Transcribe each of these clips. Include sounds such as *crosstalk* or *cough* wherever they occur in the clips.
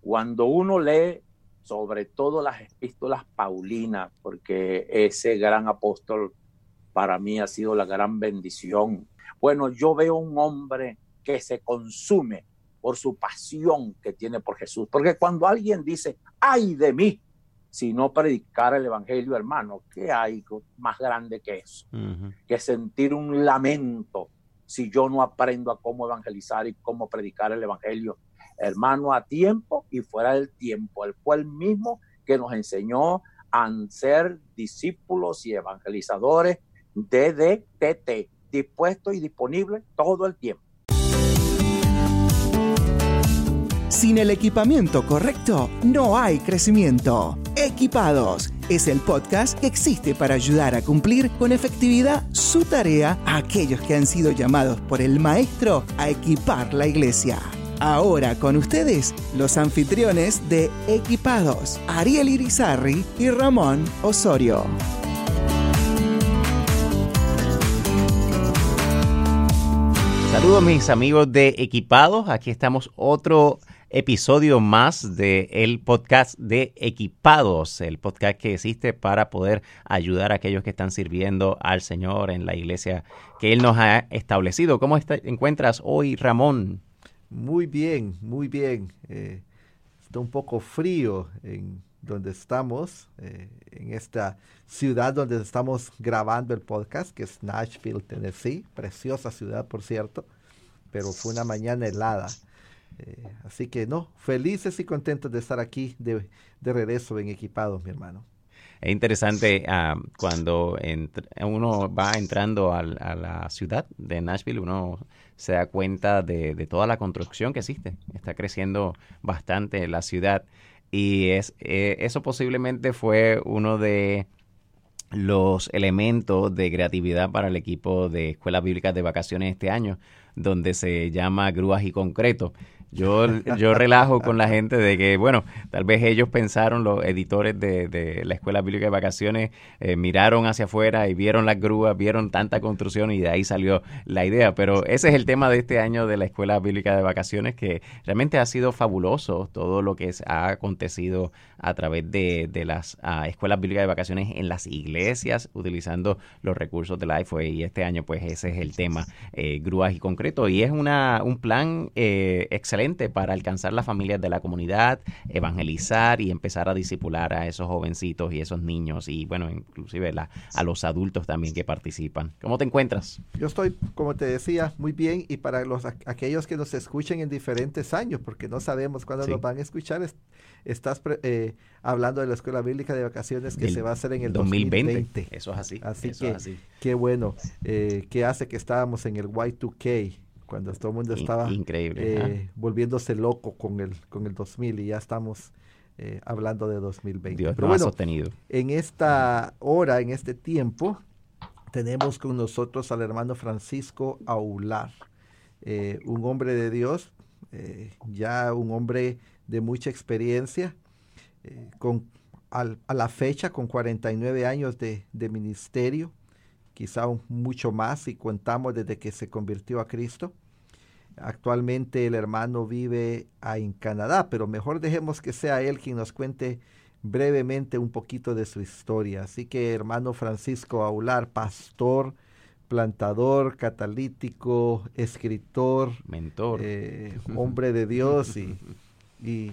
Cuando uno lee sobre todo las epístolas paulinas, porque ese gran apóstol para mí ha sido la gran bendición. Bueno, yo veo un hombre que se consume por su pasión que tiene por Jesús. Porque cuando alguien dice, ay de mí, si no predicar el Evangelio, hermano, ¿qué hay más grande que eso? Que sentir un lamento si yo no aprendo a cómo evangelizar y cómo predicar el Evangelio, hermano, a tiempo y fuera del tiempo. El mismo que nos enseñó a ser discípulos y evangelizadores de DTT, dispuesto y disponible todo el tiempo. Sin el equipamiento correcto, no hay crecimiento. Equipados es el podcast que existe para ayudar a cumplir con efectividad su tarea a aquellos que han sido llamados por el Maestro a equipar la iglesia. Ahora con ustedes, los anfitriones de Equipados, Ariel Irizarri y Ramón Osorio. Saludos mis amigos de Equipados, aquí estamos otro episodio más de el podcast de Equipados, el podcast que existe para poder ayudar a aquellos que están sirviendo al Señor en la iglesia que Él nos ha establecido. ¿Cómo encuentras hoy, Ramón? Muy bien, muy bien. Eh, está un poco frío en donde estamos, eh, en esta ciudad donde estamos grabando el podcast, que es Nashville, Tennessee. Preciosa ciudad, por cierto, pero fue una mañana helada. Eh, así que no, felices y contentos de estar aquí de, regreso en equipados, mi hermano. Es interesante ah, cuando uno va entrando a, la ciudad de Nashville, uno se da cuenta de, toda la construcción que existe. Está creciendo bastante la ciudad y es, eh, eso posiblemente fue uno de los elementos de creatividad para el equipo de Escuelas Bíblicas de Vacaciones este año, donde se llama Grúas y Concreto. Yo, yo relajo con la gente de que, bueno, tal vez ellos pensaron, los editores de, la Escuela Bíblica de Vacaciones, eh, miraron hacia afuera y vieron las grúas, vieron tanta construcción y de ahí salió la idea. Pero ese es el tema de este año de la Escuela Bíblica de Vacaciones, que realmente ha sido fabuloso todo lo que ha acontecido a través de, las ah, Escuelas Bíblicas de Vacaciones en las iglesias, utilizando los recursos del iPhone. Y este año, pues ese es el tema, eh, grúas y concreto. Y es una, un plan eh, excelente para alcanzar las familias de la comunidad, evangelizar y empezar a disipular a esos jovencitos y esos niños y bueno, inclusive a los adultos también que participan. ¿Cómo te encuentras? Yo estoy, como te decía, muy bien y para los aquellos que nos escuchen en diferentes años, porque no sabemos cuándo nos van a escuchar, estás eh, hablando de la Escuela Bíblica de Vacaciones que se va a hacer en el 2020. Eso es así. Así que, qué bueno, eh, que hace que estábamos en el Y2K cuando todo el mundo estaba Increíble, eh, volviéndose loco con el, con el 2000 y ya estamos eh, hablando de 2020. Dios Pero bueno, sostenido. en esta hora, en este tiempo, tenemos con nosotros al hermano Francisco Aular, eh, un hombre de Dios, ya un hombre de mucha experiencia, con, a la fecha con 49 años de, de ministerio, quizá mucho más si contamos desde que se convirtió a Cristo. Actualmente el hermano vive en Canadá, pero mejor dejemos que sea él quien nos cuente brevemente un poquito de su historia. Así que hermano Francisco Aular, pastor, plantador, catalítico, escritor, mentor, eh, *laughs* hombre de Dios y, y,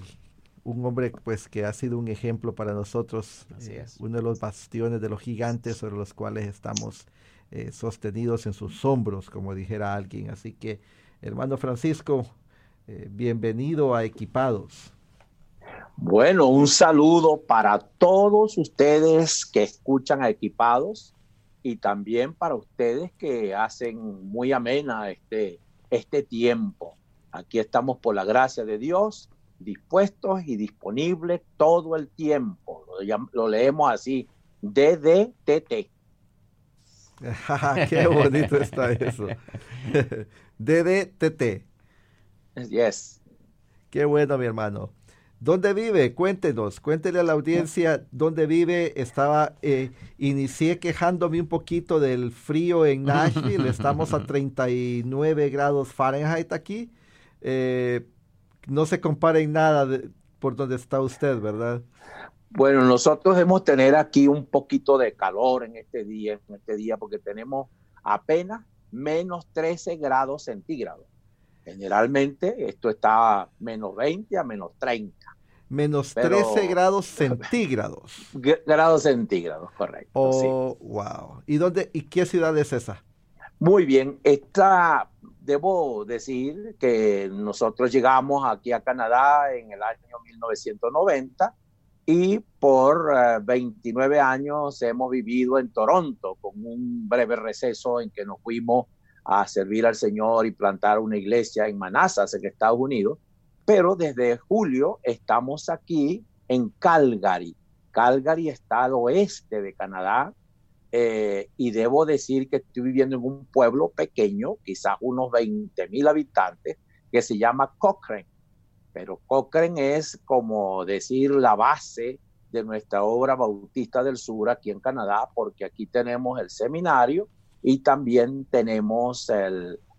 un hombre pues que ha sido un ejemplo para nosotros, eh, uno de los bastiones de los gigantes sobre los cuales estamos eh, sostenidos en sus hombros, como dijera alguien. Así que Hermano Francisco, eh, bienvenido a Equipados. Bueno, un saludo para todos ustedes que escuchan a Equipados y también para ustedes que hacen muy amena este, este tiempo. Aquí estamos por la gracia de Dios, dispuestos y disponibles todo el tiempo. Lo, lo leemos así, DDTT. *laughs* Qué bonito está eso. *laughs* DDTT. Yes. Qué bueno, mi hermano. ¿Dónde vive? Cuéntenos, cuéntele a la audiencia dónde vive. Estaba, eh, inicié quejándome un poquito del frío en Nashville. Estamos a *laughs* 39 grados Fahrenheit aquí. Eh, no se compara en nada por donde está usted, ¿verdad? Bueno, nosotros debemos tener aquí un poquito de calor en este día, en este día, porque tenemos apenas menos 13 grados centígrados. Generalmente esto está menos 20 a menos 30. Menos 13 grados centígrados. *laughs* Grados centígrados, correcto. Oh, wow. ¿Y dónde y qué ciudad es esa? Muy bien, esta debo decir que nosotros llegamos aquí a Canadá en el año 1990 y por 29 eh, años hemos vivido en Toronto con un breve receso en que nos fuimos a servir al Señor y plantar una iglesia en Manassas, en Estados Unidos. Pero desde julio estamos aquí en Calgary. Calgary está al oeste de Canadá eh, y debo decir que estoy viviendo en un pueblo pequeño, quizás unos 20 mil habitantes, que se llama Cochrane pero Cochrane es como decir la base de nuestra obra Bautista del Sur aquí en Canadá, porque aquí tenemos el seminario y también tenemos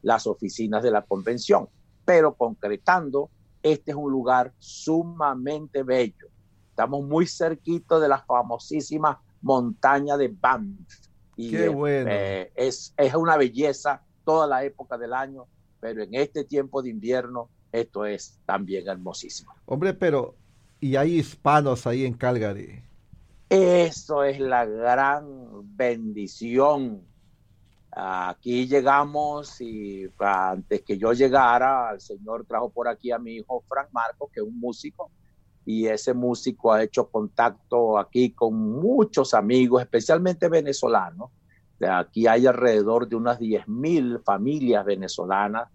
las oficinas de la convención. Pero concretando, este es un lugar sumamente bello. Estamos muy cerquito de la famosísima montaña de Banff. Y Qué bueno. Eh, es, es una belleza toda la época del año, pero en este tiempo de invierno esto es también hermosísimo. Hombre, pero ¿y hay hispanos ahí en Calgary? Eso es la gran bendición. Aquí llegamos y antes que yo llegara, el Señor trajo por aquí a mi hijo Frank Marcos, que es un músico, y ese músico ha hecho contacto aquí con muchos amigos, especialmente venezolanos. Aquí hay alrededor de unas 10.000 familias venezolanas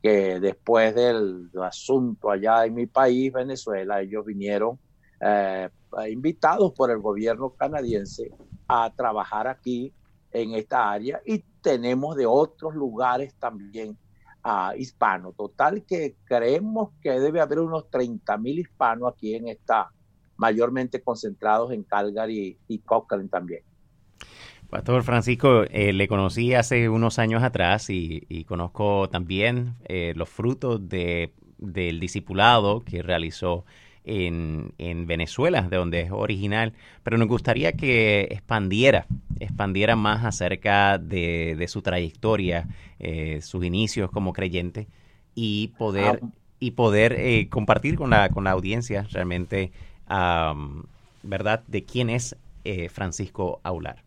que después del asunto allá en mi país, Venezuela, ellos vinieron eh, invitados por el gobierno canadiense a trabajar aquí en esta área y tenemos de otros lugares también a hispanos. Total que creemos que debe haber unos 30 mil hispanos aquí en esta, mayormente concentrados en Calgary y Cochrane también. Pastor Francisco, eh, le conocí hace unos años atrás y, conozco también eh, los frutos de, del discipulado que realizó en, Venezuela, de donde es original, pero nos gustaría que expandiera, expandiera más acerca de, su trayectoria, eh, sus inicios como creyente y poder, ah. y poder compartir con la, con la audiencia realmente, ¿verdad?, de quién es Francisco Aular.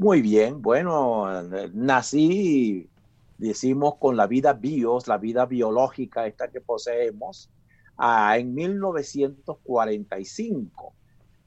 Muy bien, bueno, nací, decimos, con la vida bios, la vida biológica esta que poseemos, en 1945.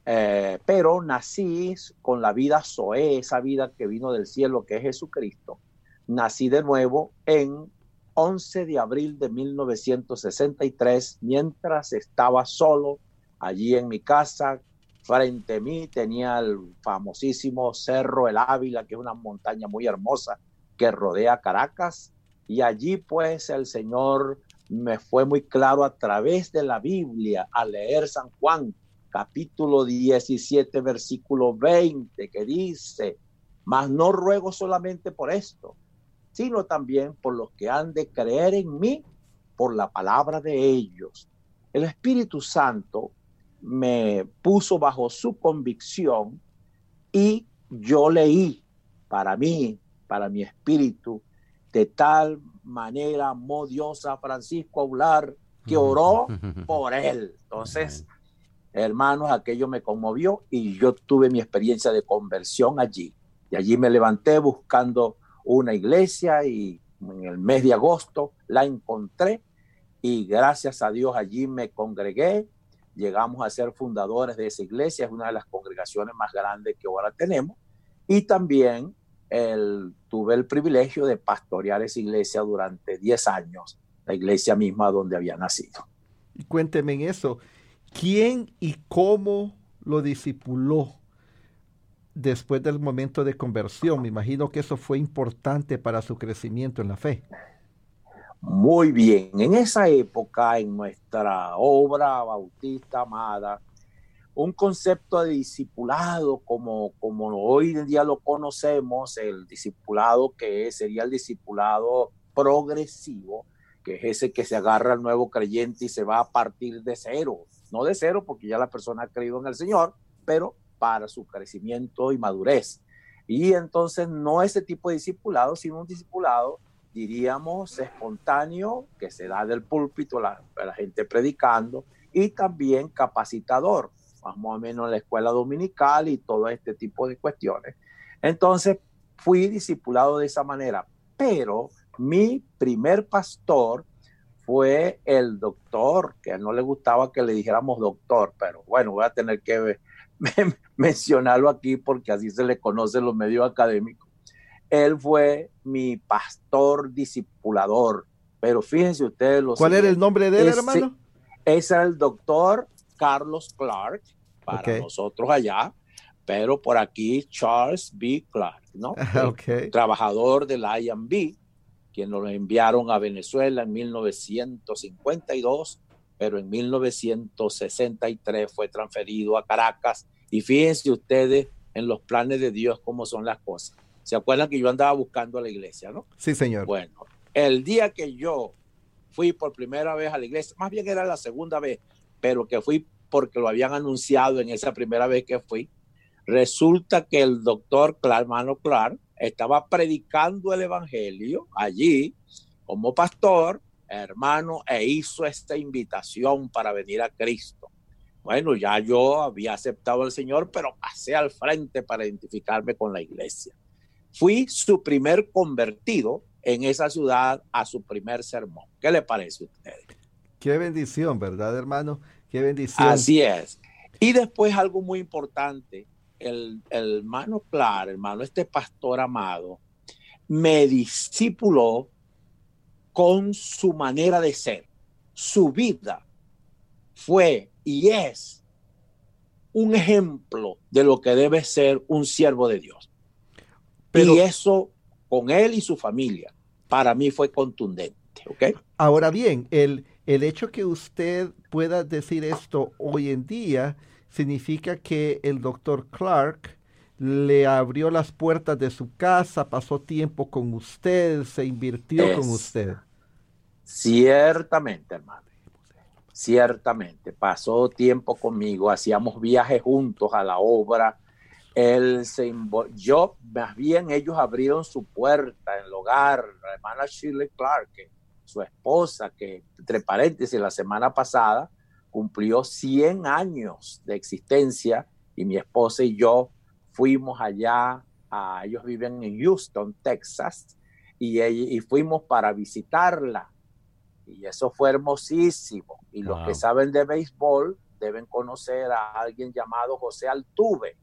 Eh, pero nací con la vida Zoe, esa vida que vino del cielo, que es Jesucristo. Nací de nuevo en 11 de abril de 1963, mientras estaba solo allí en mi casa Frente a mí tenía el famosísimo Cerro El Ávila, que es una montaña muy hermosa que rodea Caracas. Y allí pues el Señor me fue muy claro a través de la Biblia, a leer San Juan, capítulo 17, versículo 20, que dice, mas no ruego solamente por esto, sino también por los que han de creer en mí por la palabra de ellos. El Espíritu Santo me puso bajo su convicción y yo leí para mí, para mi espíritu, de tal manera amó Dios a Francisco Aular que oró *laughs* por él. Entonces, hermanos, aquello me conmovió y yo tuve mi experiencia de conversión allí. Y allí me levanté buscando una iglesia y en el mes de agosto la encontré y gracias a Dios allí me congregué llegamos a ser fundadores de esa iglesia, es una de las congregaciones más grandes que ahora tenemos, y también el, tuve el privilegio de pastorear esa iglesia durante 10 años, la iglesia misma donde había nacido. Y cuénteme en eso, ¿quién y cómo lo discipuló después del momento de conversión? Me imagino que eso fue importante para su crecimiento en la fe. Muy bien, en esa época, en nuestra obra bautista amada, un concepto de discipulado como, como hoy en día lo conocemos, el discipulado que sería el discipulado progresivo, que es ese que se agarra al nuevo creyente y se va a partir de cero, no de cero porque ya la persona ha creído en el Señor, pero para su crecimiento y madurez. Y entonces no ese tipo de discipulado, sino un discipulado, diríamos, espontáneo, que se da del púlpito, la, la gente predicando, y también capacitador, más o menos en la escuela dominical y todo este tipo de cuestiones. Entonces fui discipulado de esa manera, pero mi primer pastor fue el doctor, que a él no le gustaba que le dijéramos doctor, pero bueno, voy a tener que *laughs* mencionarlo aquí porque así se le conoce en los medios académicos. Él fue mi pastor discipulador, pero fíjense ustedes los... ¿Cuál era el nombre de él, hermano? Ese era el doctor Carlos Clark, para nosotros allá, pero por aquí Charles B. Clark, ¿no? *laughs* Trabajador del IMB, quien nos lo enviaron a Venezuela en 1952, pero en 1963 fue transferido a Caracas. Y fíjense ustedes en los planes de Dios cómo son las cosas. ¿Se acuerdan que yo andaba buscando a la iglesia, no? Sí, señor. Bueno, el día que yo fui por primera vez a la iglesia, más bien era la segunda vez, pero que fui porque lo habían anunciado en esa primera vez que fui, resulta que el doctor Clark, hermano Clark, estaba predicando el Evangelio allí como pastor, hermano, e hizo esta invitación para venir a Cristo. Bueno, ya yo había aceptado al Señor, pero pasé al frente para identificarme con la iglesia. Fui su primer convertido en esa ciudad a su primer sermón. ¿Qué le parece a usted? Qué bendición, ¿verdad, hermano? Qué bendición. Así es. Y después algo muy importante, el, hermano Clar, hermano, este pastor amado, me discipuló con su manera de ser. Su vida fue y es un ejemplo de lo que debe ser un siervo de Dios. y eso con él y su familia, para mí fue contundente. ¿okay? Ahora bien, el, el hecho que usted pueda decir esto hoy en día significa que el doctor Clark le abrió las puertas de su casa, pasó tiempo con usted, se invirtió con usted. Ciertamente, hermano. Ciertamente, pasó tiempo conmigo, hacíamos viajes juntos a la obra. Él se yo, más bien ellos abrieron su puerta en el hogar, la hermana Shirley Clark, su esposa, que entre paréntesis la semana pasada cumplió 100 años de existencia y mi esposa y yo fuimos allá, a, ellos viven en Houston, Texas, y, y fuimos para visitarla. Y eso fue hermosísimo. Y los que saben de béisbol deben conocer a alguien llamado José Altuve.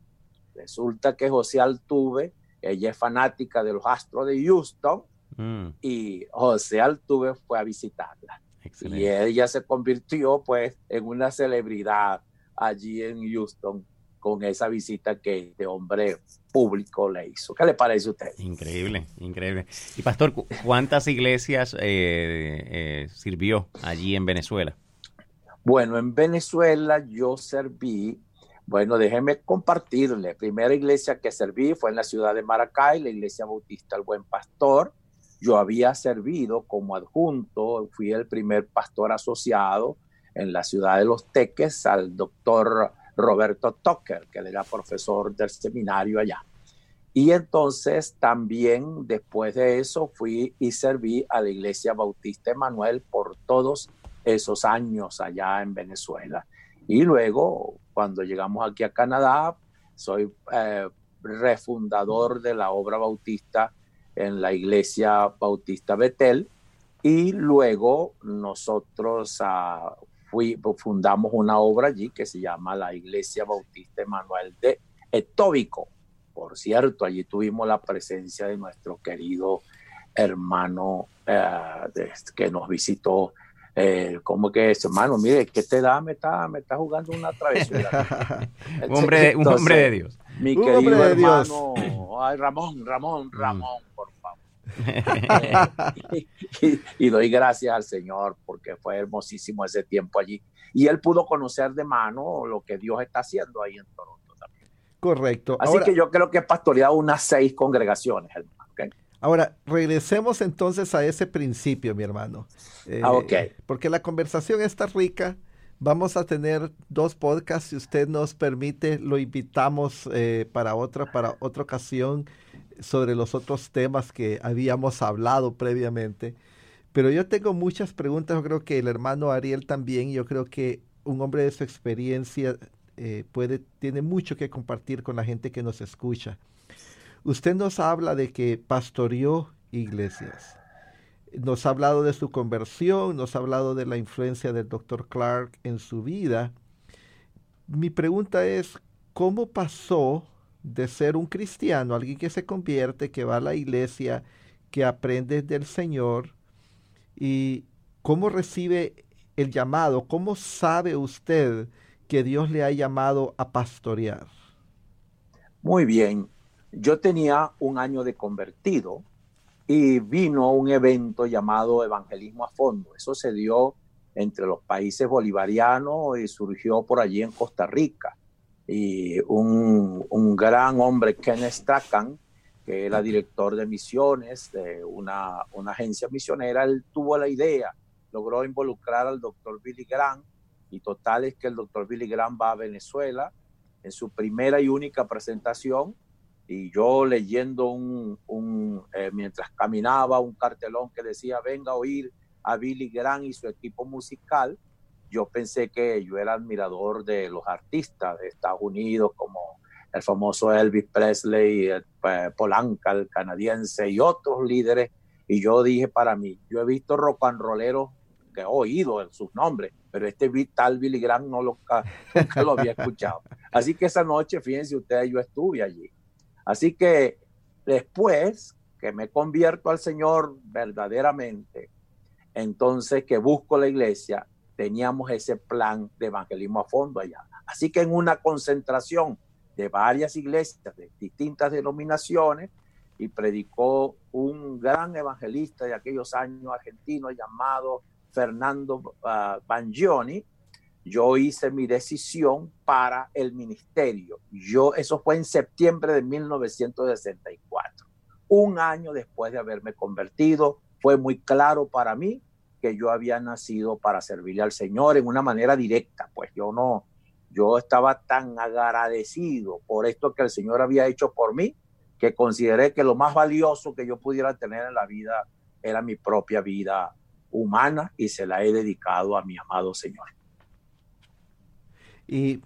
Resulta que José Altuve, ella es fanática de los Astros de Houston, mm. y José Altuve fue a visitarla. Y ella se convirtió pues en una celebridad allí en Houston con esa visita que este hombre público le hizo. ¿Qué le parece a usted? Increíble, increíble. Y pastor, ¿cuántas iglesias eh, eh, sirvió allí en Venezuela? Bueno, en Venezuela yo serví, bueno, déjeme compartirle. Primera iglesia que serví fue en la ciudad de Maracay, la iglesia bautista El Buen Pastor. Yo había servido como adjunto, fui el primer pastor asociado en la ciudad de Los Teques al doctor Roberto Tucker, que era profesor del seminario allá. Y entonces también después de eso fui y serví a la Iglesia Bautista Emanuel por todos esos años allá en Venezuela. Y luego, cuando llegamos aquí a Canadá, soy eh, refundador de la obra bautista en la iglesia bautista Betel y luego nosotros uh, fundamos una obra allí que se llama la Iglesia Bautista Emanuel de Etóbico. Por cierto, allí tuvimos la presencia de nuestro querido hermano eh, que nos visitó. Eh, como que es, hermano, mire, ¿qué te da? Me está, me está jugando una travesura. *laughs* un, hombre, un hombre de Dios. Mi querido hermano, ay, Ramón, Ramón, mm. Ramón, *laughs* favor. y, doy gracias al Señor porque fue hermosísimo ese tiempo allí. Y él pudo conocer de mano lo que Dios está haciendo ahí en Toronto también. Correcto. Así que yo creo que he pastoreado unas seis congregaciones, hermano. Ahora, regresemos entonces a ese principio, mi hermano. Eh, ah, ok. Porque la conversación está rica. Vamos a tener dos podcasts. Si usted nos permite, lo invitamos eh, para otra, para otra ocasión sobre los otros temas que habíamos hablado previamente. Pero yo tengo muchas preguntas. Yo creo que el hermano Ariel también. Yo creo que un hombre de su experiencia eh, puede, tiene mucho que compartir con la gente que nos escucha. Usted nos habla de que pastoreó iglesias. Nos ha hablado de su conversión, nos ha hablado de la influencia del doctor Clark en su vida. Mi pregunta es, ¿cómo pasó de ser un cristiano, alguien que se convierte, que va a la iglesia, que aprende del Señor, y cómo recibe el llamado? ¿Cómo sabe usted que Dios le ha llamado a pastorear? Muy bien yo tenía un año de convertido y vino un evento llamado Evangelismo a Fondo. Eso se dio entre los países bolivarianos y surgió por allí en Costa Rica. Y un, gran hombre, Kenneth Strachan, que era director de misiones de una, una agencia misionera, él tuvo la idea, logró involucrar al doctor Billy Graham y total es que el doctor Billy Graham va a Venezuela en su primera y única presentación y yo leyendo un, eh, mientras caminaba un cartelón que decía venga a oír a Billy Graham y su equipo musical, yo pensé que yo era admirador de los artistas de Estados Unidos como el famoso Elvis Presley, el, eh, Polanca, el canadiense y otros líderes. Y yo dije para mí, yo he visto rock and rolleros que he oído sus nombres, pero este tal Billy Graham no lo, *laughs* nunca lo había escuchado. Así que esa noche, fíjense ustedes, yo estuve allí. Así que después que me convierto al Señor verdaderamente, entonces que busco la iglesia, teníamos ese plan de evangelismo a fondo allá. Así que en una concentración de varias iglesias de distintas denominaciones, y predicó un gran evangelista de aquellos años argentino llamado Fernando uh, Bangioni, yo hice mi decisión para el ministerio. Yo, eso fue en septiembre de 1964. Un año después de haberme convertido, fue muy claro para mí que yo había nacido para servirle al Señor en una manera directa. Pues yo no, yo estaba tan agradecido por esto que el Señor había hecho por mí, que consideré que lo más valioso que yo pudiera tener en la vida era mi propia vida humana y se la he dedicado a mi amado Señor. Y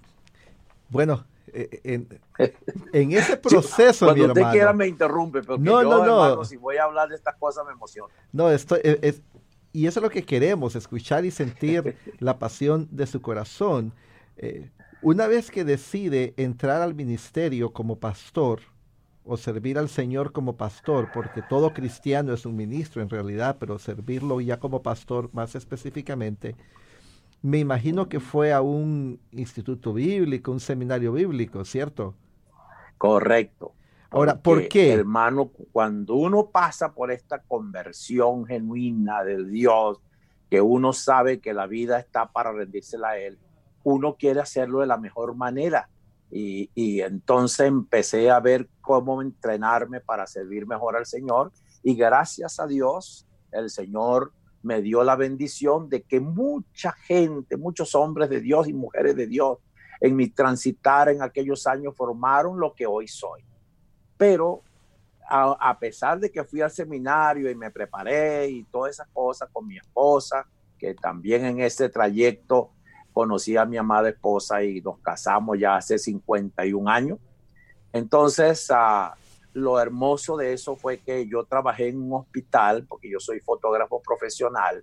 bueno, eh, *laughs* en, ese proceso, Cuando usted quiera me interrumpe, pero no, no, no. si voy a hablar de estas cosas me emociona. No, esto e, es, y eso es lo que queremos, escuchar y sentir *laughs* la pasión de su corazón. Eh, una vez que decide entrar al ministerio como pastor o servir al Señor como pastor, porque todo cristiano es un ministro en realidad, pero servirlo ya como pastor más específicamente, me imagino que fue a un instituto bíblico, un seminario bíblico, ¿cierto? Correcto. Ahora, ¿por qué? Hermano, cuando uno pasa por esta conversión genuina del Dios, que uno sabe que la vida está para rendírsela a Él, uno quiere hacerlo de la mejor manera. Y, y, entonces empecé a ver cómo entrenarme para servir mejor al Señor. Y gracias a Dios, el Señor me dio la bendición de que mucha gente, muchos hombres de Dios y mujeres de Dios en mi transitar en aquellos años formaron lo que hoy soy. Pero a, pesar de que fui al seminario y me preparé y todas esas cosas con mi esposa, que también en ese trayecto conocí a mi amada esposa y nos casamos ya hace 51 años. Entonces, uh, lo hermoso de eso fue que yo trabajé en un hospital, porque yo soy fotógrafo profesional,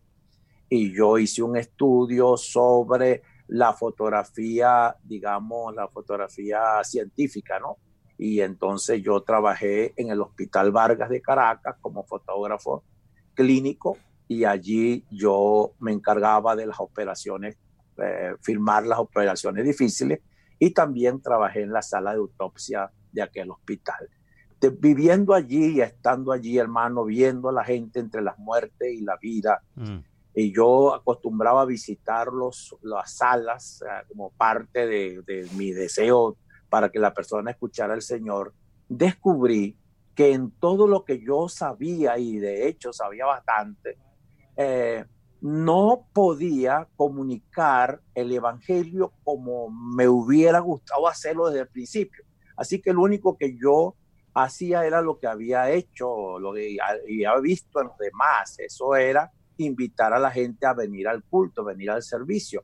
y yo hice un estudio sobre la fotografía, digamos, la fotografía científica, ¿no? Y entonces yo trabajé en el Hospital Vargas de Caracas como fotógrafo clínico y allí yo me encargaba de las operaciones, eh, filmar las operaciones difíciles y también trabajé en la sala de autopsia de aquel hospital viviendo allí y estando allí, hermano, viendo a la gente entre las muertes y la vida. Mm. Y yo acostumbraba a visitar los, las salas como parte de, de, mi deseo para que la persona escuchara al Señor. Descubrí que en todo lo que yo sabía, y de hecho sabía bastante, eh, no podía comunicar el Evangelio como me hubiera gustado hacerlo desde el principio. Así que lo único que yo hacía era lo que había hecho, lo que había visto en los demás. Eso era invitar a la gente a venir al culto, venir al servicio,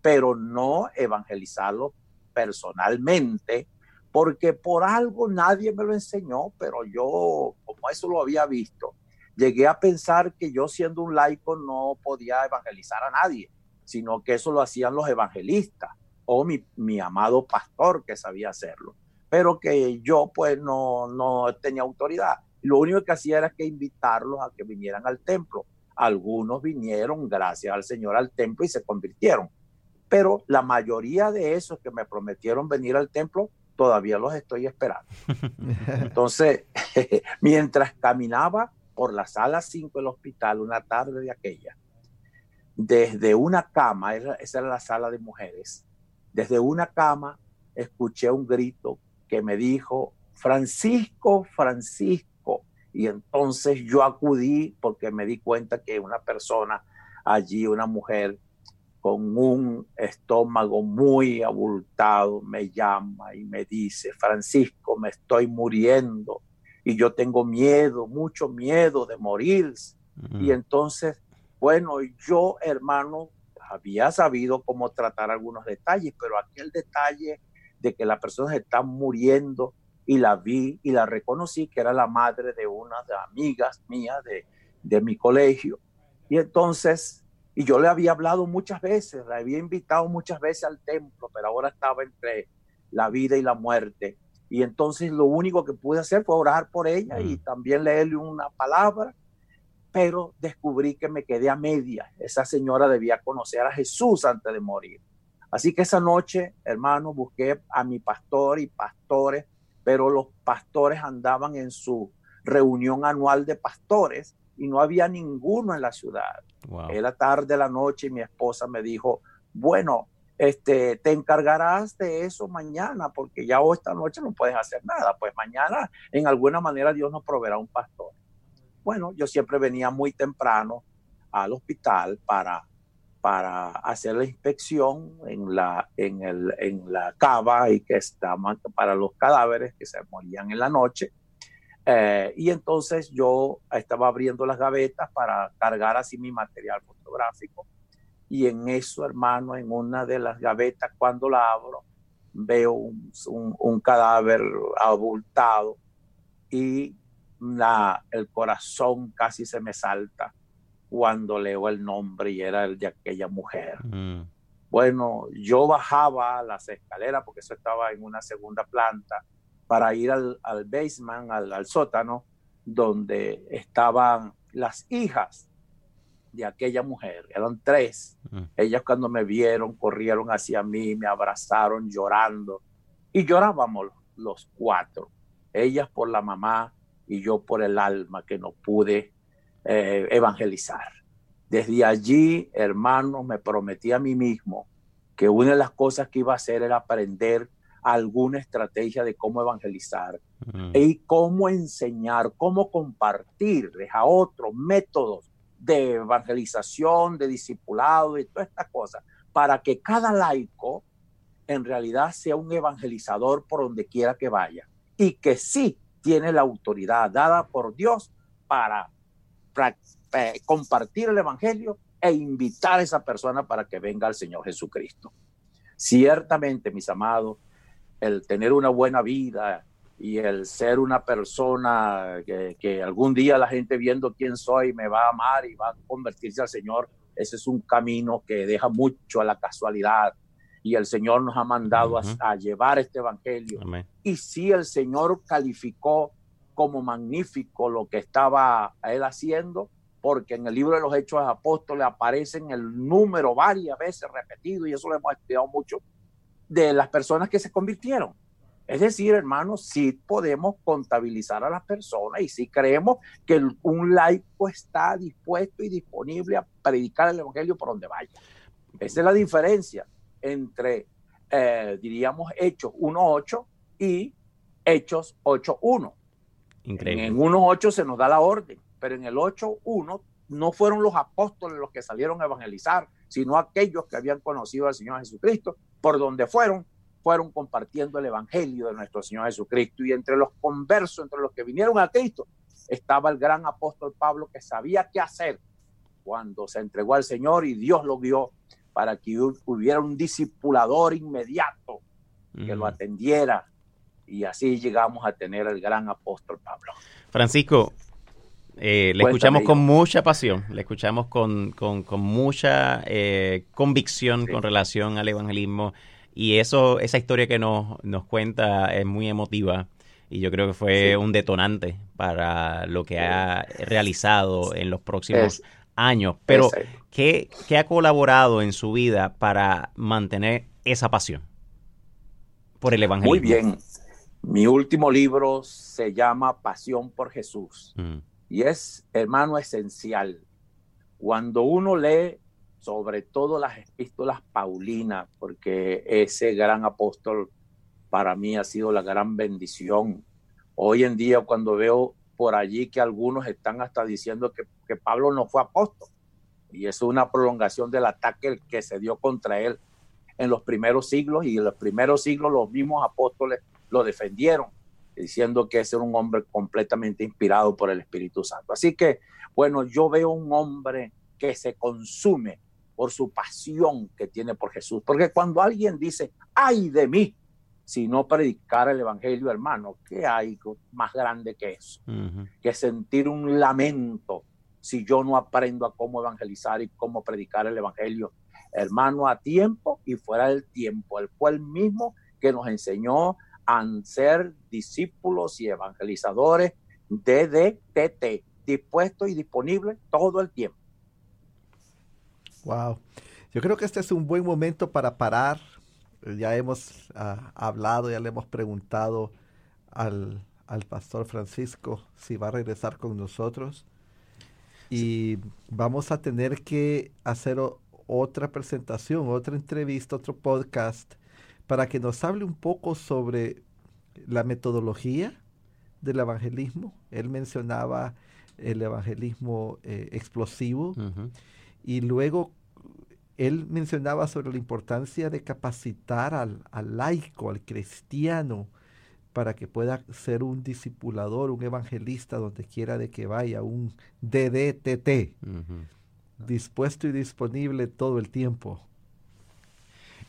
pero no evangelizarlo personalmente, porque por algo nadie me lo enseñó, pero yo, como eso lo había visto, llegué a pensar que yo siendo un laico no podía evangelizar a nadie, sino que eso lo hacían los evangelistas o mi, mi amado pastor que sabía hacerlo pero que yo pues no, no tenía autoridad. Lo único que hacía era que invitarlos a que vinieran al templo. Algunos vinieron, gracias al Señor, al templo y se convirtieron. Pero la mayoría de esos que me prometieron venir al templo, todavía los estoy esperando. *laughs* Entonces, *laughs* mientras caminaba por la sala 5 del hospital una tarde de aquella, desde una cama, esa era la sala de mujeres, desde una cama escuché un grito que me dijo, Francisco, Francisco. Y entonces yo acudí porque me di cuenta que una persona allí, una mujer con un estómago muy abultado, me llama y me dice, Francisco, me estoy muriendo y yo tengo miedo, mucho miedo de morir. Y entonces, bueno, yo, hermano, había sabido cómo tratar algunos detalles, pero aquel detalle de que la persona se está muriendo y la vi y la reconocí que era la madre de una de amigas mías de, de mi colegio. Y entonces, y yo le había hablado muchas veces, la había invitado muchas veces al templo, pero ahora estaba entre la vida y la muerte. Y entonces lo único que pude hacer fue orar por ella y mm. también leerle una palabra, pero descubrí que me quedé a media. Esa señora debía conocer a Jesús antes de morir. Así que esa noche, hermano, busqué a mi pastor y pastores, pero los pastores andaban en su reunión anual de pastores y no había ninguno en la ciudad. Era tarde la noche y mi esposa me dijo, bueno, este, te encargarás de eso mañana, porque ya hoy esta noche no puedes hacer nada, pues mañana en alguna manera Dios nos proveerá un pastor. Bueno, yo siempre venía muy temprano al hospital para para hacer la inspección en la, en el, en la cava y que estaban para los cadáveres que se morían en la noche. Eh, y entonces yo estaba abriendo las gavetas para cargar así mi material fotográfico. Y en eso, hermano, en una de las gavetas, cuando la abro, veo un, un, cadáver abultado y la, el corazón casi se me salta cuando leo el nombre y era el de aquella mujer. Mm. Bueno, yo bajaba las escaleras porque eso estaba en una segunda planta para ir al, al basement, al, sótano, donde estaban las hijas de aquella mujer. Eran tres. Mm. Ellas cuando me vieron corrieron hacia mí, me abrazaron llorando y llorábamos los cuatro. Ellas por la mamá y yo por el alma que no pude eh, evangelizar. Desde allí, hermanos, me prometí a mí mismo que una de las cosas que iba a hacer era aprender alguna estrategia de cómo evangelizar y cómo enseñar, cómo compartirles a otros métodos de evangelización, de discipulado y todas estas cosas, para que cada laico en realidad sea un evangelizador por donde quiera que vaya y que sí tiene la autoridad dada por Dios para eh, compartir el Evangelio e invitar a esa persona para que venga al Señor Jesucristo. Ciertamente, mis amados, el tener una buena vida y el ser una persona que, que, algún día la gente viendo quién soy me va a amar y va a convertirse al Señor, ese es un camino que deja mucho a la casualidad. Y el Señor nos ha mandado a, llevar este Evangelio. Y si el Señor calificó como magnífico lo que estaba él haciendo, porque en el libro de los Hechos de Apóstoles aparecen el número varias veces repetido, y eso lo hemos estudiado mucho, de las personas que se convirtieron. Es decir, hermanos, sí podemos contabilizar a las personas y sí creemos que un laico está dispuesto y disponible a predicar el Evangelio por donde vaya. Esa es la diferencia entre, eh, diríamos, Hechos 1.8 y Hechos 8.1. Increíble. En 1.8 se nos da la orden, pero en el 8.1 no fueron los apóstoles los que salieron a evangelizar, sino aquellos que habían conocido al Señor Jesucristo, por donde fueron, fueron compartiendo el Evangelio de nuestro Señor Jesucristo. Y entre los conversos, entre los que vinieron a Cristo, estaba el gran apóstol Pablo que sabía qué hacer cuando se entregó al Señor y Dios lo vio para que hubiera un discipulador inmediato que lo atendiera. Y así llegamos a tener el gran apóstol Pablo. Francisco, eh, le escuchamos con mucha pasión, le escuchamos con, con, mucha eh, convicción con relación al evangelismo y eso, esa historia que nos, nos cuenta es muy emotiva y yo creo que fue un detonante para lo que ha realizado en los próximos años. Pero, ¿qué, ¿qué ha colaborado en su vida para mantener esa pasión por el evangelismo? Muy bien. Mi último libro se llama Pasión por Jesús. Mm. Y es, hermano, esencial. Cuando uno lee sobre todo las epístolas paulinas, porque ese gran apóstol para mí ha sido la gran bendición. Hoy en día cuando veo por allí que algunos están hasta diciendo que, Pablo no fue apóstol, y es una prolongación del ataque que se dio contra él en los primeros siglos, y en los primeros siglos los mismos apóstoles lo defendieron diciendo que es un hombre completamente inspirado por el Espíritu Santo. Así que, bueno, yo veo un hombre que se consume por su pasión que tiene por Jesús. Porque cuando alguien dice, ay de mí, si no predicar el Evangelio, hermano, ¿qué hay más grande que eso? Que sentir un lamento si yo no aprendo a cómo evangelizar y cómo predicar el Evangelio, hermano, a tiempo y fuera del tiempo, el cual mismo que nos enseñó a ser discípulos y evangelizadores de DTT, dispuestos y disponibles todo el tiempo. Wow. Yo creo que este es un buen momento para parar. Ya hemos ah, hablado, ya le hemos preguntado al, al, pastor Francisco si va a regresar con nosotros. Y vamos a tener que hacer otra presentación, otra entrevista, otro podcast para que nos hable un poco sobre la metodología del evangelismo. Él mencionaba el evangelismo eh, explosivo y luego él mencionaba sobre la importancia de capacitar al, laico, al cristiano, para que pueda ser un discipulador, un evangelista donde quiera de que vaya, un DDTT, dispuesto y disponible todo el tiempo.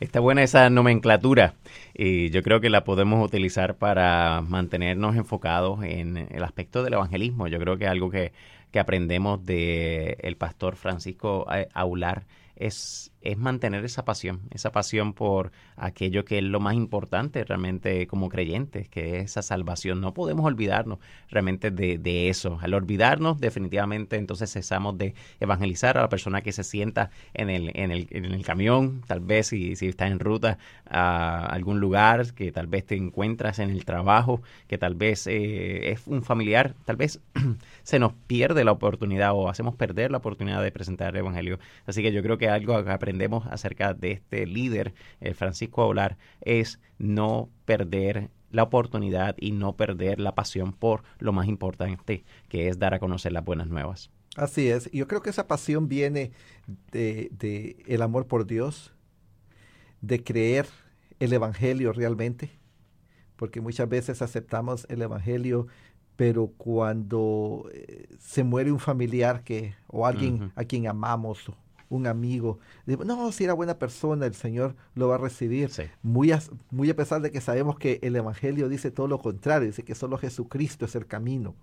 Está buena esa nomenclatura y yo creo que la podemos utilizar para mantenernos enfocados en el aspecto del evangelismo. Yo creo que algo que, que aprendemos del el pastor Francisco Aular es, es mantener esa pasión, esa pasión por aquello que es lo más importante realmente como creyentes, que es esa salvación. No podemos olvidarnos realmente de, de eso. Al olvidarnos, definitivamente entonces cesamos de evangelizar a la persona que se sienta en el, en el, en el camión, tal vez si, si está en ruta a algún lugar, que tal vez te encuentras en el trabajo, que tal vez eh, es un familiar, tal vez *clears throat* se nos pierde la oportunidad o hacemos perder la oportunidad de presentar el Evangelio. Así que yo creo que algo que aprendemos acerca de este líder, el Francisco Aular, es no perder la oportunidad y no perder la pasión por lo más importante, que es dar a conocer las buenas nuevas. Así es. Yo creo que esa pasión viene de, de el amor por Dios, de creer el Evangelio realmente, porque muchas veces aceptamos el Evangelio pero cuando eh, se muere un familiar que o alguien a quien amamos un amigo, no, si era buena persona, el Señor lo va a recibir. Muy, a, muy a pesar de que sabemos que el Evangelio dice todo lo contrario, dice que solo Jesucristo es el camino.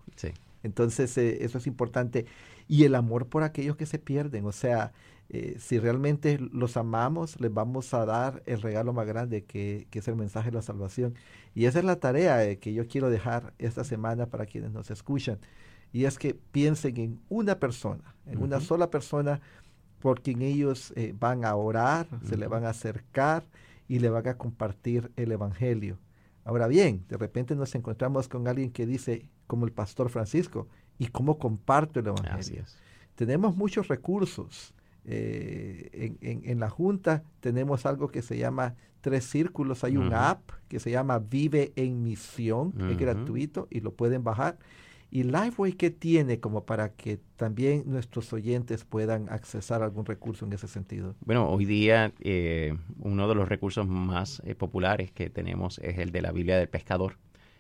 Entonces, eh, eso es importante. Y el amor por aquellos que se pierden, o sea, eh, si realmente los amamos, les vamos a dar el regalo más grande que, es el mensaje de la salvación. Y esa es la tarea eh, que yo quiero dejar esta semana para quienes nos escuchan. Y es que piensen en una persona, en una sola persona por quien ellos eh, van a orar, se le van a acercar y le van a compartir el Evangelio. Ahora bien, de repente nos encontramos con alguien que dice, como el pastor Francisco, ¿y cómo comparto el Evangelio? Tenemos muchos recursos. Eh, en, la Junta tenemos algo que se llama Tres Círculos. Hay un app que se llama Vive en Misión, es gratuito y lo pueden bajar. ¿Y Lifeway qué tiene como para que también nuestros oyentes puedan accesar algún recurso en ese sentido? Bueno, hoy día eh, uno de los recursos más eh, populares que tenemos es el de la Biblia del Pescador,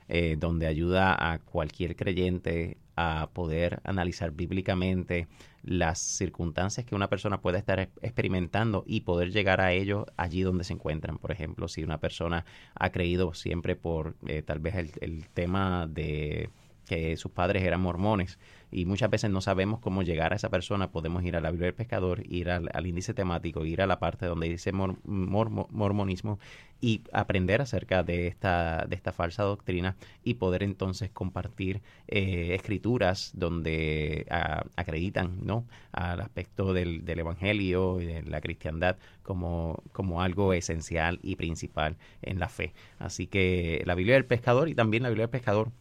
eh, donde ayuda a cualquier creyente a poder analizar bíblicamente las circunstancias que una persona puede estar experimentando y poder llegar a ellos allí donde se encuentran. Por ejemplo, si una persona ha creído siempre por tal vez el tema de que sus padres eran mormones y muchas veces no sabemos cómo llegar a esa persona, podemos ir a la Biblia del Pescador, ir al, índice temático, ir a la parte donde dice mormonismo y aprender acerca de esta, de esta falsa doctrina y poder entonces compartir eh, escrituras donde acreditan ¿no? al aspecto del, del, Evangelio y de la cristiandad como, como algo esencial y principal en la fe. Así que la Biblia del Pescador y también la Biblia del Pescador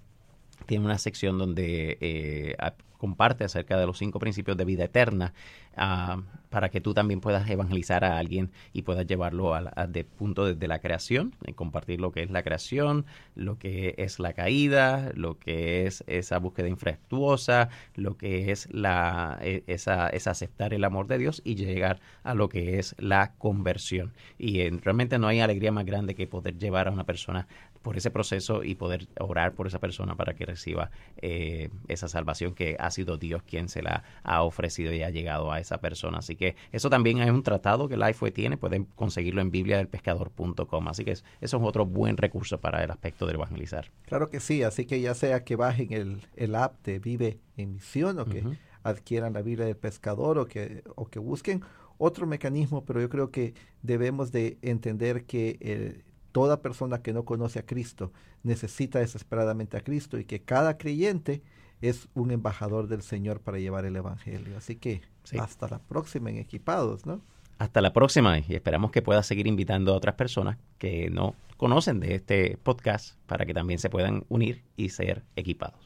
tiene una sección donde eh, comparte acerca de los cinco principios de vida eterna ah, para que tú también puedas evangelizar a alguien y puedas llevarlo al de punto desde la creación, y compartir lo que es la creación, lo que es la caída, lo que es esa búsqueda infructuosa, lo que es la e, esa, es aceptar el amor de Dios y llegar a lo que es la conversión. Y eh, realmente no hay alegría más grande que poder llevar a una persona por ese proceso y poder orar por esa persona para que reciba eh, esa salvación que ha sido Dios quien se la ha ofrecido y ha llegado a esa persona. Así que eso también es un tratado que Lifeway tiene, pueden conseguirlo en bibliadelpescador.com. Así que eso es otro buen recurso para el aspecto de evangelizar. Claro que sí, así que ya sea que bajen el, el app de Vive en Misión o que adquieran la Biblia del Pescador o que, o que busquen otro mecanismo, pero yo creo que debemos de entender que el, toda persona que no conoce a Cristo necesita desesperadamente a Cristo y que cada creyente es un embajador del Señor para llevar el Evangelio. Así que hasta la próxima en Equipados, ¿no? Hasta la próxima y esperamos que pueda seguir invitando a otras personas que no conocen de este podcast para que también se puedan unir y ser equipados.